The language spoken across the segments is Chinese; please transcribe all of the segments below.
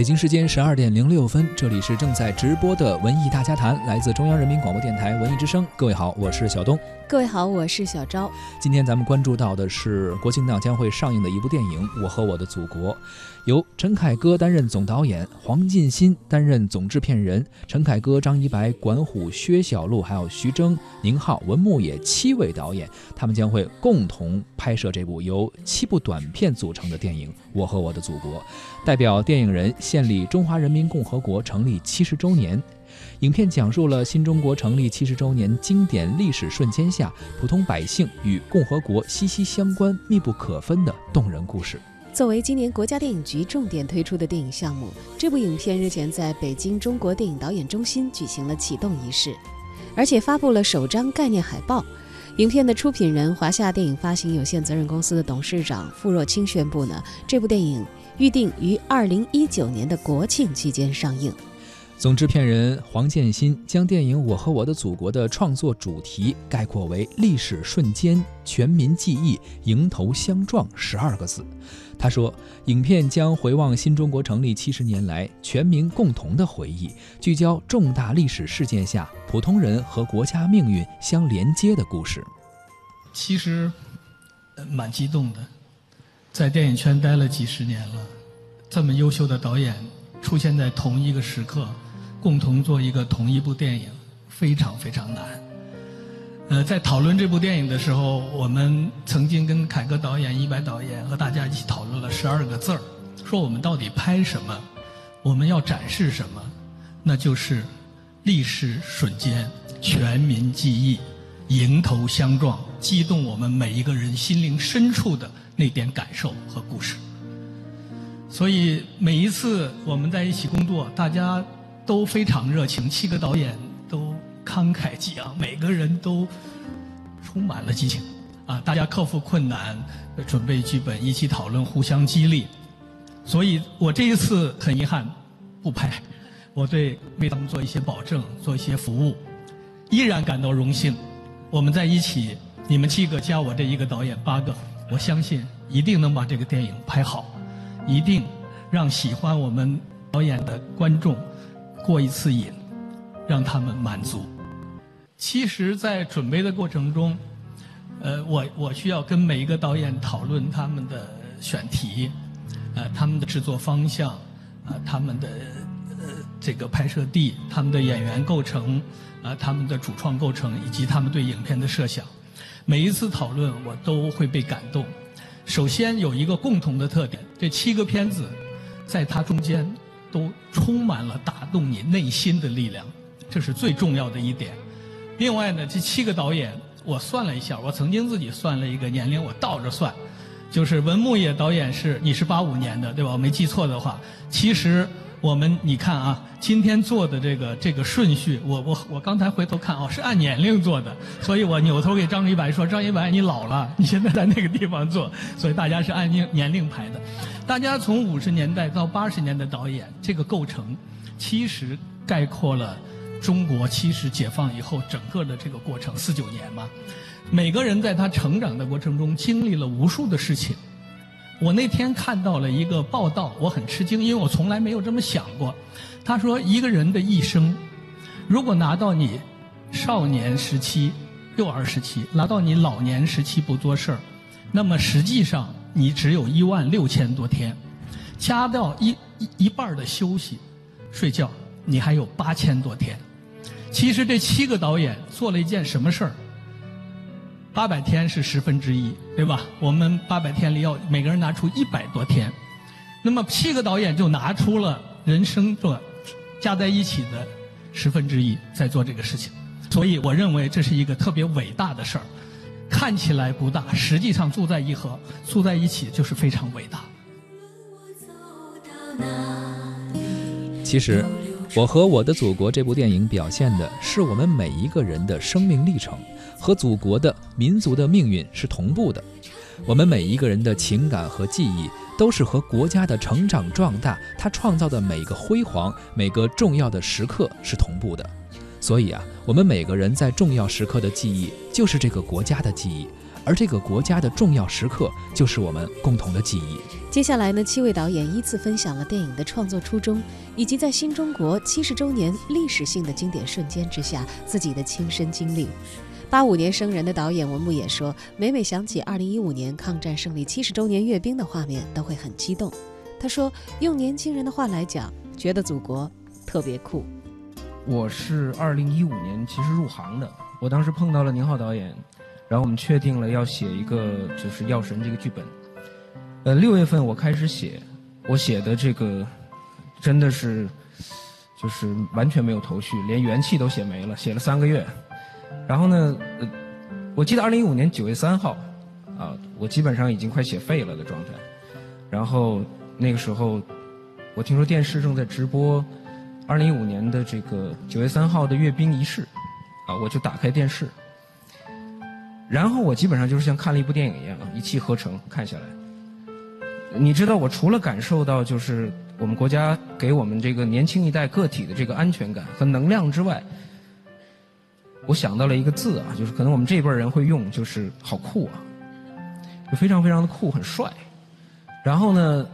北京时间十二点零六分，这里是正在直播的文艺大家谈，来自中央人民广播电台文艺之声。各位好，我是小东。各位好，我是小昭。今天咱们关注到的是国庆档将会上映的一部电影《我和我的祖国》，由陈凯歌担任总导演，黄进新担任总制片人。陈凯歌、张一白、管虎、薛晓路，还有徐峥、宁浩、文牧野七位导演，他们将会共同拍摄这部由七部短片组成的电影《我和我的祖国》，代表电影人献礼中华人民共和国成立七十周年。影片讲述了新中国成立七十周年经典历史瞬间下，普通百姓与共和国息息相关、密不可分的动人故事。作为今年国家电影局重点推出的电影项目，这部影片日前在北京中国电影导演中心举行了启动仪式，而且发布了首张概念海报。影片的出品人华夏电影发行有限责任公司的董事长傅若清宣布呢，这部电影预定于二零一九年的国庆期间上映。总制片人黄建新将电影《我和我的祖国》的创作主题概括为“历史瞬间，全民记忆，迎头相撞”十二个字。他说，影片将回望新中国成立七十年来全民共同的回忆，聚焦重大历史事件下普通人和国家命运相连接的故事。其实，蛮激动的，在电影圈待了几十年了，这么优秀的导演出现在同一个时刻。共同做一个同一部电影，非常非常难。呃，在讨论这部电影的时候，我们曾经跟凯歌导演、一白导演和大家一起讨论了十二个字儿，说我们到底拍什么，我们要展示什么，那就是历史瞬间、全民记忆、迎头相撞，激动我们每一个人心灵深处的那点感受和故事。所以每一次我们在一起工作，大家。都非常热情，七个导演都慷慨激昂，每个人都充满了激情啊！大家克服困难，准备剧本，一起讨论，互相激励。所以我这一次很遗憾不拍，我对为他们做一些保证，做一些服务，依然感到荣幸。我们在一起，你们七个加我这一个导演八个，我相信一定能把这个电影拍好，一定让喜欢我们导演的观众。过一次瘾，让他们满足。其实，在准备的过程中，呃，我我需要跟每一个导演讨论他们的选题，呃，他们的制作方向，啊，他们的呃这个拍摄地，他们的演员构成，啊，他们的主创构成，以及他们对影片的设想。每一次讨论，我都会被感动。首先有一个共同的特点，这七个片子，在它中间。都充满了打动你内心的力量，这是最重要的一点。另外呢，这七个导演，我算了一下，我曾经自己算了一个年龄，我倒着算，就是文牧野导演是你是八五年的，对吧？我没记错的话，其实。我们你看啊，今天做的这个这个顺序，我我我刚才回头看哦，是按年龄做的，所以我扭头给张一白说：“张一白，你老了，你现在在那个地方做，所以大家是按年年龄排的。大家从五十年代到八十年的导演，这个构成其实概括了中国其实解放以后整个的这个过程，四九年嘛，每个人在他成长的过程中经历了无数的事情。”我那天看到了一个报道，我很吃惊，因为我从来没有这么想过。他说，一个人的一生，如果拿到你少年时期、幼儿时期，拿到你老年时期不做事儿，那么实际上你只有一万六千多天，加掉一一一半的休息、睡觉，你还有八千多天。其实这七个导演做了一件什么事儿？八百天是十分之一，对吧？我们八百天里要每个人拿出一百多天，那么七个导演就拿出了人生的加在一起的十分之一，在做这个事情。所以我认为这是一个特别伟大的事儿，看起来不大，实际上住在一河，住在一起就是非常伟大。其实，我和我的祖国这部电影表现的是我们每一个人的生命历程。和祖国的民族的命运是同步的，我们每一个人的情感和记忆都是和国家的成长壮大，它创造的每个辉煌、每个重要的时刻是同步的。所以啊，我们每个人在重要时刻的记忆就是这个国家的记忆，而这个国家的重要时刻就是我们共同的记忆。接下来呢，七位导演依次分享了电影的创作初衷，以及在新中国七十周年历史性的经典瞬间之下自己的亲身经历。八五年生人的导演文牧野说，每每想起二零一五年抗战胜利七十周年阅兵的画面，都会很激动。他说，用年轻人的话来讲，觉得祖国特别酷。我是二零一五年其实入行的，我当时碰到了宁浩导演，然后我们确定了要写一个就是《药神》这个剧本。呃，六月份我开始写，我写的这个真的是就是完全没有头绪，连元气都写没了，写了三个月。然后呢，呃，我记得二零一五年九月三号，啊，我基本上已经快写废了的状态。然后那个时候，我听说电视正在直播。二零一五年的这个九月三号的阅兵仪式，啊，我就打开电视，然后我基本上就是像看了一部电影一样，一气呵成看下来。你知道，我除了感受到就是我们国家给我们这个年轻一代个体的这个安全感和能量之外，我想到了一个字啊，就是可能我们这一辈人会用，就是好酷啊，就非常非常的酷，很帅。然后呢，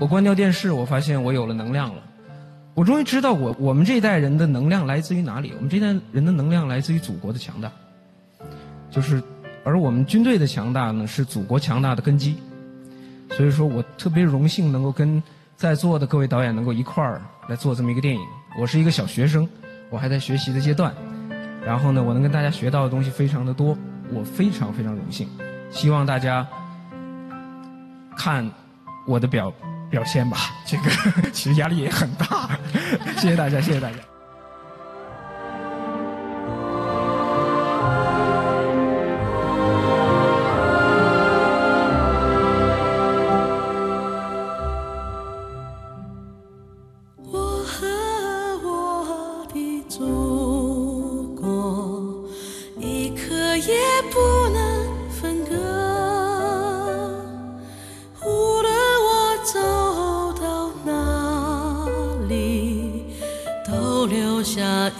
我关掉电视，我发现我有了能量了。我终于知道，我我们这一代人的能量来自于哪里？我们这一代人的能量来自于祖国的强大，就是，而我们军队的强大呢，是祖国强大的根基。所以说我特别荣幸能够跟在座的各位导演能够一块儿来做这么一个电影。我是一个小学生，我还在学习的阶段，然后呢，我能跟大家学到的东西非常的多，我非常非常荣幸。希望大家看我的表。表现吧，这个 其实压力也很大。谢谢大家，谢谢大家。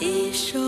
一首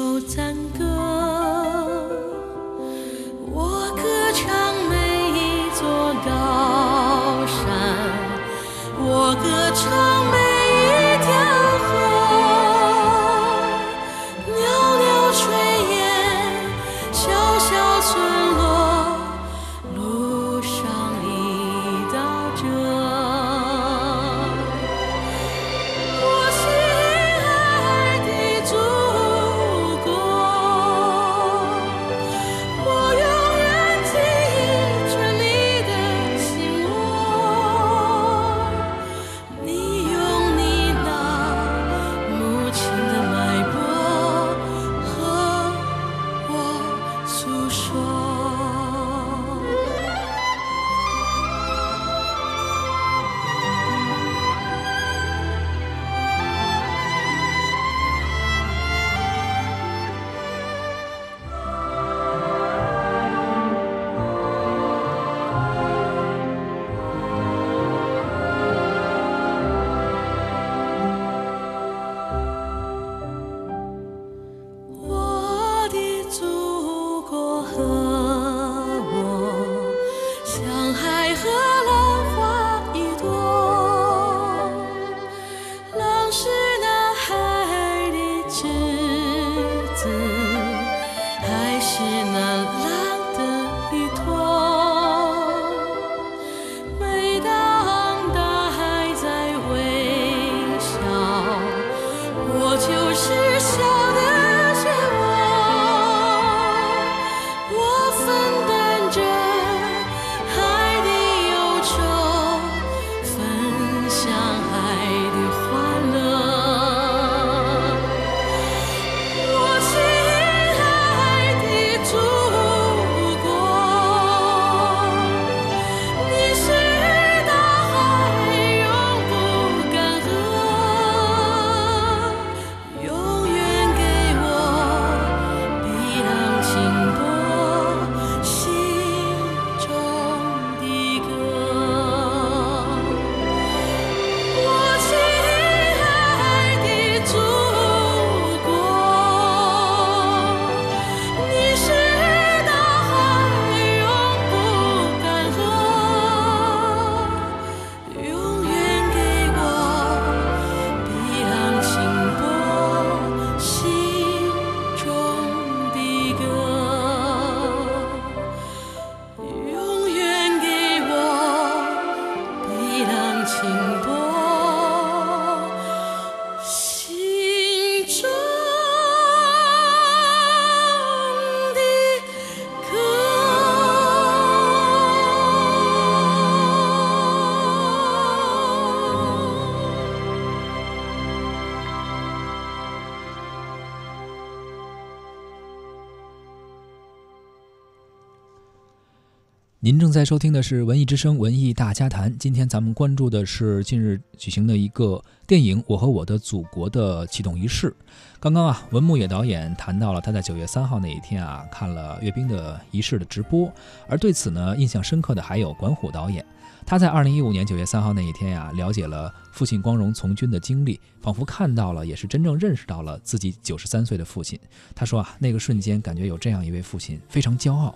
您正在收听的是《文艺之声·文艺大家谈》。今天咱们关注的是近日举行的一个电影《我和我的祖国》的启动仪式。刚刚啊，文牧野导演谈到了他在九月三号那一天啊看了阅兵的仪式的直播，而对此呢印象深刻的还有管虎导演。他在二零一五年九月三号那一天呀，了解了父亲光荣从军的经历，仿佛看到了，也是真正认识到了自己九十三岁的父亲。他说啊，那个瞬间感觉有这样一位父亲，非常骄傲。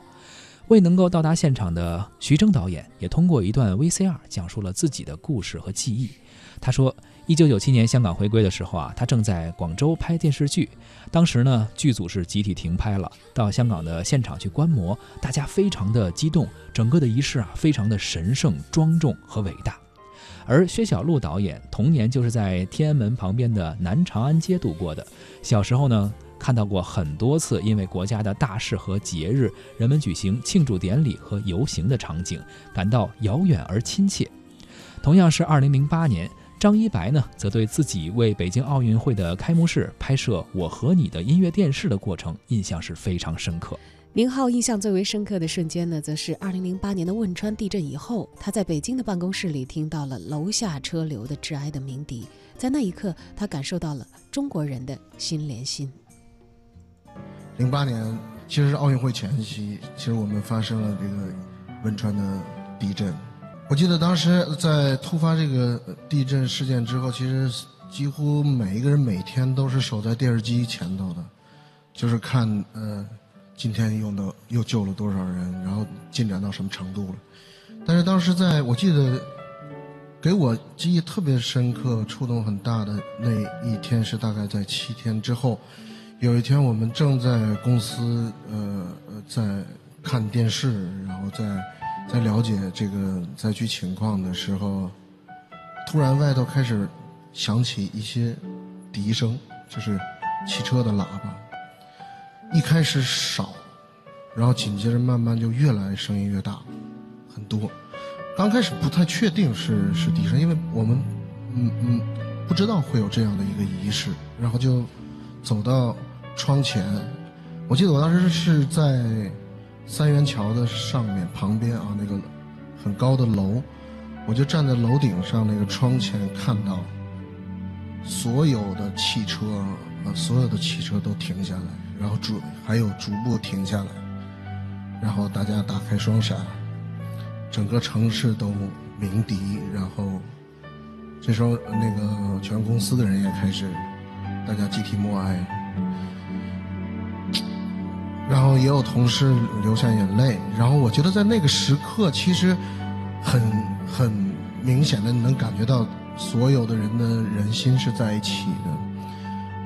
未能够到达现场的徐峥导演也通过一段 VCR 讲述了自己的故事和记忆。他说，一九九七年香港回归的时候啊，他正在广州拍电视剧，当时呢剧组是集体停拍了，到香港的现场去观摩，大家非常的激动，整个的仪式啊非常的神圣、庄重和伟大。而薛晓路导演童年就是在天安门旁边的南长安街度过的，小时候呢。看到过很多次，因为国家的大事和节日，人们举行庆祝典礼和游行的场景，感到遥远而亲切。同样是2008年，张一白呢，则对自己为北京奥运会的开幕式拍摄《我和你》的音乐电视的过程印象是非常深刻。宁浩印象最为深刻的瞬间呢，则是2008年的汶川地震以后，他在北京的办公室里听到了楼下车流的致哀的鸣笛，在那一刻，他感受到了中国人的心连心。零八年，其实是奥运会前夕，其实我们发生了这个汶川的地震。我记得当时在突发这个地震事件之后，其实几乎每一个人每天都是守在电视机前头的，就是看呃今天用的又救了多少人，然后进展到什么程度了。但是当时在我记得给我记忆特别深刻、触动很大的那一天，是大概在七天之后。有一天，我们正在公司，呃，在看电视，然后在在了解这个灾区情况的时候，突然外头开始响起一些笛声，就是汽车的喇叭。一开始少，然后紧接着慢慢就越来声音越大，很多。刚开始不太确定是是笛声，因为我们嗯嗯不知道会有这样的一个仪式，然后就走到。窗前，我记得我当时是在三元桥的上面旁边啊，那个很高的楼，我就站在楼顶上那个窗前，看到所有的汽车啊，所有的汽车都停下来，然后逐还有逐步停下来，然后大家打开双闪，整个城市都鸣笛，然后这时候那个全公司的人也开始大家集体默哀。然后也有同事流下眼泪，然后我觉得在那个时刻，其实很很明显的能感觉到所有的人的人心是在一起的，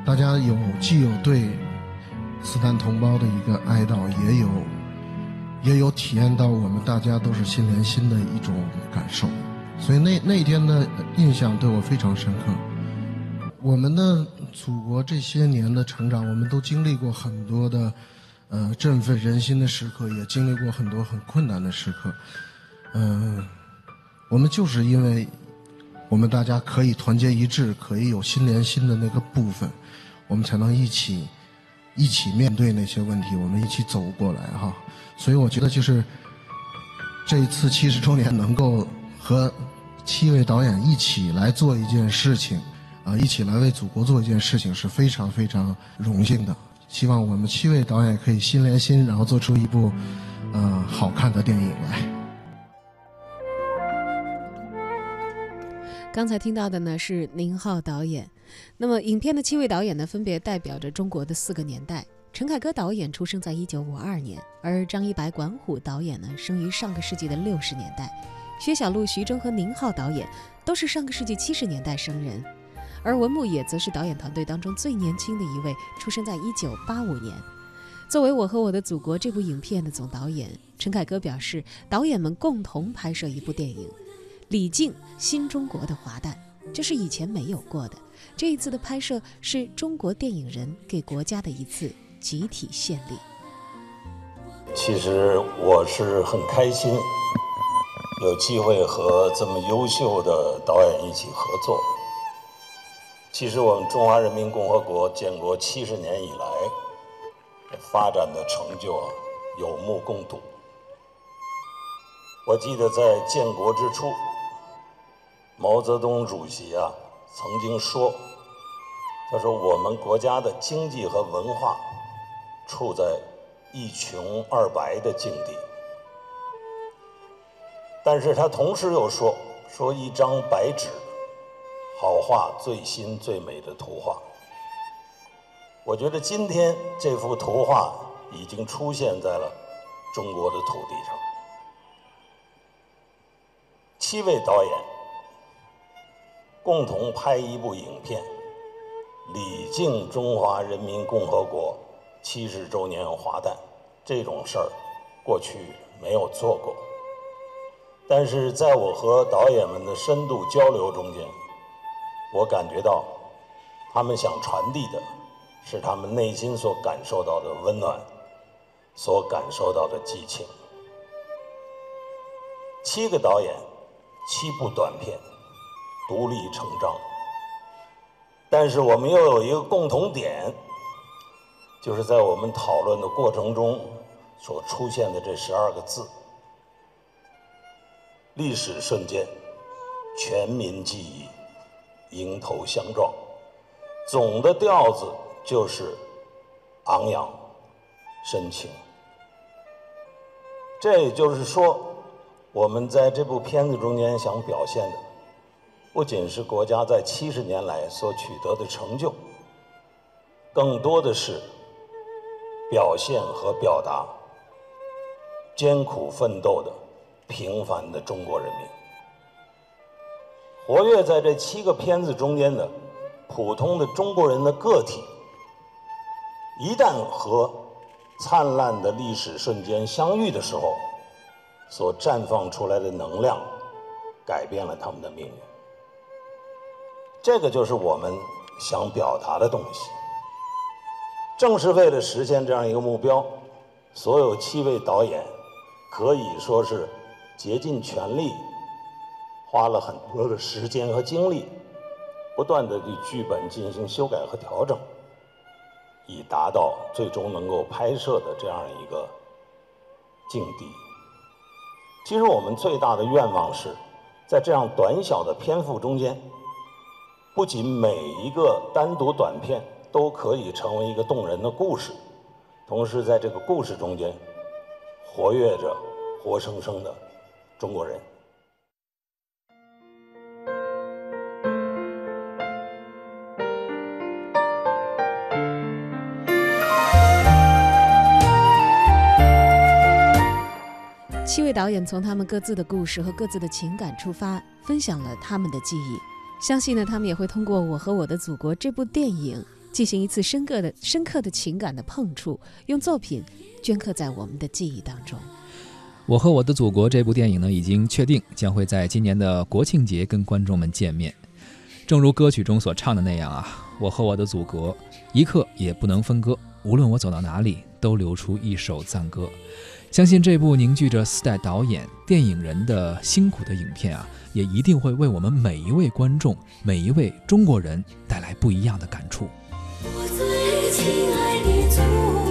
大家有既有对斯坦同胞的一个哀悼，也有也有体验到我们大家都是心连心的一种感受，所以那那一天的印象对我非常深刻。我们的祖国这些年的成长，我们都经历过很多的。呃，振奋人心的时刻，也经历过很多很困难的时刻。嗯，我们就是因为我们大家可以团结一致，可以有心连心的那个部分，我们才能一起一起面对那些问题，我们一起走过来哈。所以我觉得，就是这一次七十周年，能够和七位导演一起来做一件事情，啊，一起来为祖国做一件事情，是非常非常荣幸的。希望我们七位导演可以心连心，然后做出一部，呃，好看的电影来。刚才听到的呢是宁浩导演，那么影片的七位导演呢，分别代表着中国的四个年代。陈凯歌导演出生在一九五二年，而张一白、管虎导演呢，生于上个世纪的六十年代。薛晓路、徐峥和宁浩导演都是上个世纪七十年代生人。而文牧野则是导演团队当中最年轻的一位，出生在一九八五年。作为《我和我的祖国》这部影片的总导演，陈凯歌表示，导演们共同拍摄一部电影，李静新中国的华诞，这是以前没有过的。这一次的拍摄是中国电影人给国家的一次集体献礼。其实我是很开心，有机会和这么优秀的导演一起合作。其实我们中华人民共和国建国七十年以来，发展的成就啊，有目共睹。我记得在建国之初，毛泽东主席啊曾经说：“他说我们国家的经济和文化处在一穷二白的境地。”但是他同时又说：“说一张白纸，好画最新最美的图画。”我觉得今天这幅图画已经出现在了中国的土地上。七位导演共同拍一部影片，礼敬中华人民共和国七十周年华诞，这种事儿过去没有做过。但是在我和导演们的深度交流中间，我感觉到他们想传递的是他们内心所感受到的温暖，所感受到的激情。七个导演。七部短片，独立成章。但是我们又有一个共同点，就是在我们讨论的过程中所出现的这十二个字：历史瞬间，全民记忆，迎头相撞。总的调子就是昂扬、深情。这也就是说。我们在这部片子中间想表现的，不仅是国家在七十年来所取得的成就，更多的是表现和表达艰苦奋斗的平凡的中国人民。活跃在这七个片子中间的普通的中国人的个体，一旦和灿烂的历史瞬间相遇的时候，所绽放出来的能量，改变了他们的命运。这个就是我们想表达的东西。正是为了实现这样一个目标，所有七位导演可以说是竭尽全力，花了很多的时间和精力，不断的对剧本进行修改和调整，以达到最终能够拍摄的这样一个境地。其实我们最大的愿望是，在这样短小的篇幅中间，不仅每一个单独短片都可以成为一个动人的故事，同时在这个故事中间，活跃着活生生的中国人。七位导演从他们各自的故事和各自的情感出发，分享了他们的记忆。相信呢，他们也会通过《我和我的祖国》这部电影进行一次深刻的、深刻的情感的碰触，用作品镌刻在我们的记忆当中。《我和我的祖国》这部电影呢，已经确定将会在今年的国庆节跟观众们见面。正如歌曲中所唱的那样啊，我和我的祖国一刻也不能分割，无论我走到哪里，都流出一首赞歌。相信这部凝聚着四代导演、电影人的辛苦的影片啊，也一定会为我们每一位观众、每一位中国人带来不一样的感触。我最亲爱的祖国。